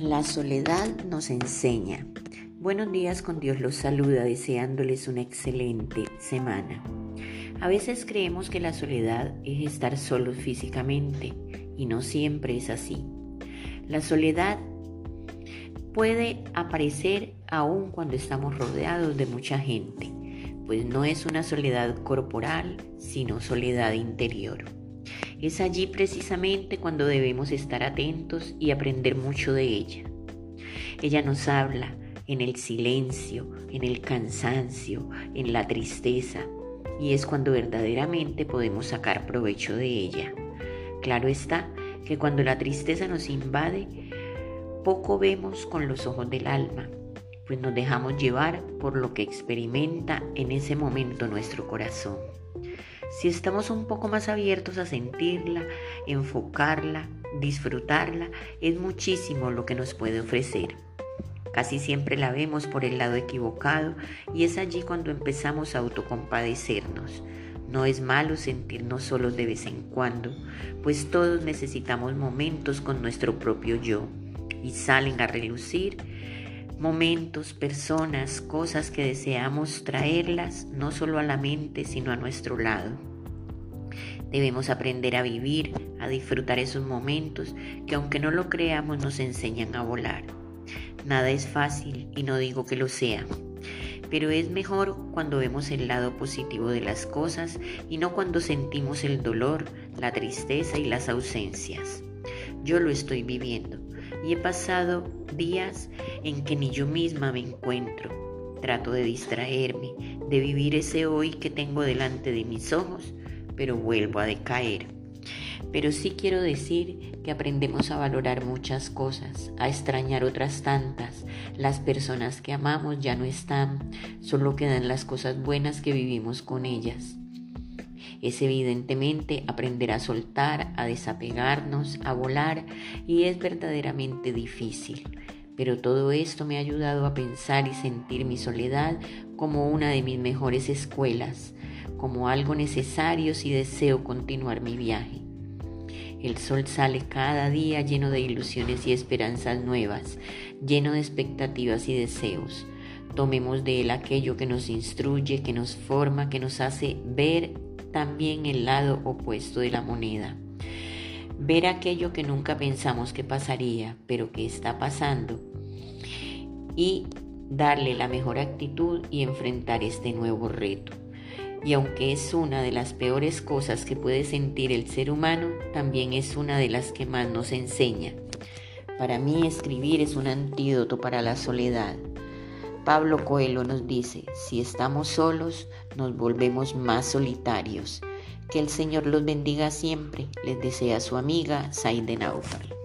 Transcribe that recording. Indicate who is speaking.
Speaker 1: La soledad nos enseña. Buenos días con Dios los saluda deseándoles una excelente semana. A veces creemos que la soledad es estar solos físicamente y no siempre es así. La soledad puede aparecer aún cuando estamos rodeados de mucha gente, pues no es una soledad corporal, sino soledad interior. Es allí precisamente cuando debemos estar atentos y aprender mucho de ella. Ella nos habla en el silencio, en el cansancio, en la tristeza, y es cuando verdaderamente podemos sacar provecho de ella. Claro está que cuando la tristeza nos invade, poco vemos con los ojos del alma, pues nos dejamos llevar por lo que experimenta en ese momento nuestro corazón. Si estamos un poco más abiertos a sentirla, enfocarla, disfrutarla, es muchísimo lo que nos puede ofrecer. Casi siempre la vemos por el lado equivocado y es allí cuando empezamos a autocompadecernos. No es malo sentirnos solos de vez en cuando, pues todos necesitamos momentos con nuestro propio yo y salen a relucir momentos, personas, cosas que deseamos traerlas no solo a la mente, sino a nuestro lado. Debemos aprender a vivir, a disfrutar esos momentos que aunque no lo creamos nos enseñan a volar. Nada es fácil y no digo que lo sea, pero es mejor cuando vemos el lado positivo de las cosas y no cuando sentimos el dolor, la tristeza y las ausencias. Yo lo estoy viviendo y he pasado días en que ni yo misma me encuentro. Trato de distraerme, de vivir ese hoy que tengo delante de mis ojos, pero vuelvo a decaer. Pero sí quiero decir que aprendemos a valorar muchas cosas, a extrañar otras tantas. Las personas que amamos ya no están, solo quedan las cosas buenas que vivimos con ellas. Es evidentemente aprender a soltar, a desapegarnos, a volar y es verdaderamente difícil. Pero todo esto me ha ayudado a pensar y sentir mi soledad como una de mis mejores escuelas, como algo necesario si deseo continuar mi viaje. El sol sale cada día lleno de ilusiones y esperanzas nuevas, lleno de expectativas y deseos. Tomemos de él aquello que nos instruye, que nos forma, que nos hace ver también el lado opuesto de la moneda. Ver aquello que nunca pensamos que pasaría, pero que está pasando. Y darle la mejor actitud y enfrentar este nuevo reto. Y aunque es una de las peores cosas que puede sentir el ser humano, también es una de las que más nos enseña. Para mí escribir es un antídoto para la soledad. Pablo Coelho nos dice, si estamos solos, nos volvemos más solitarios. Que el Señor los bendiga siempre, les desea su amiga Saide Naufal.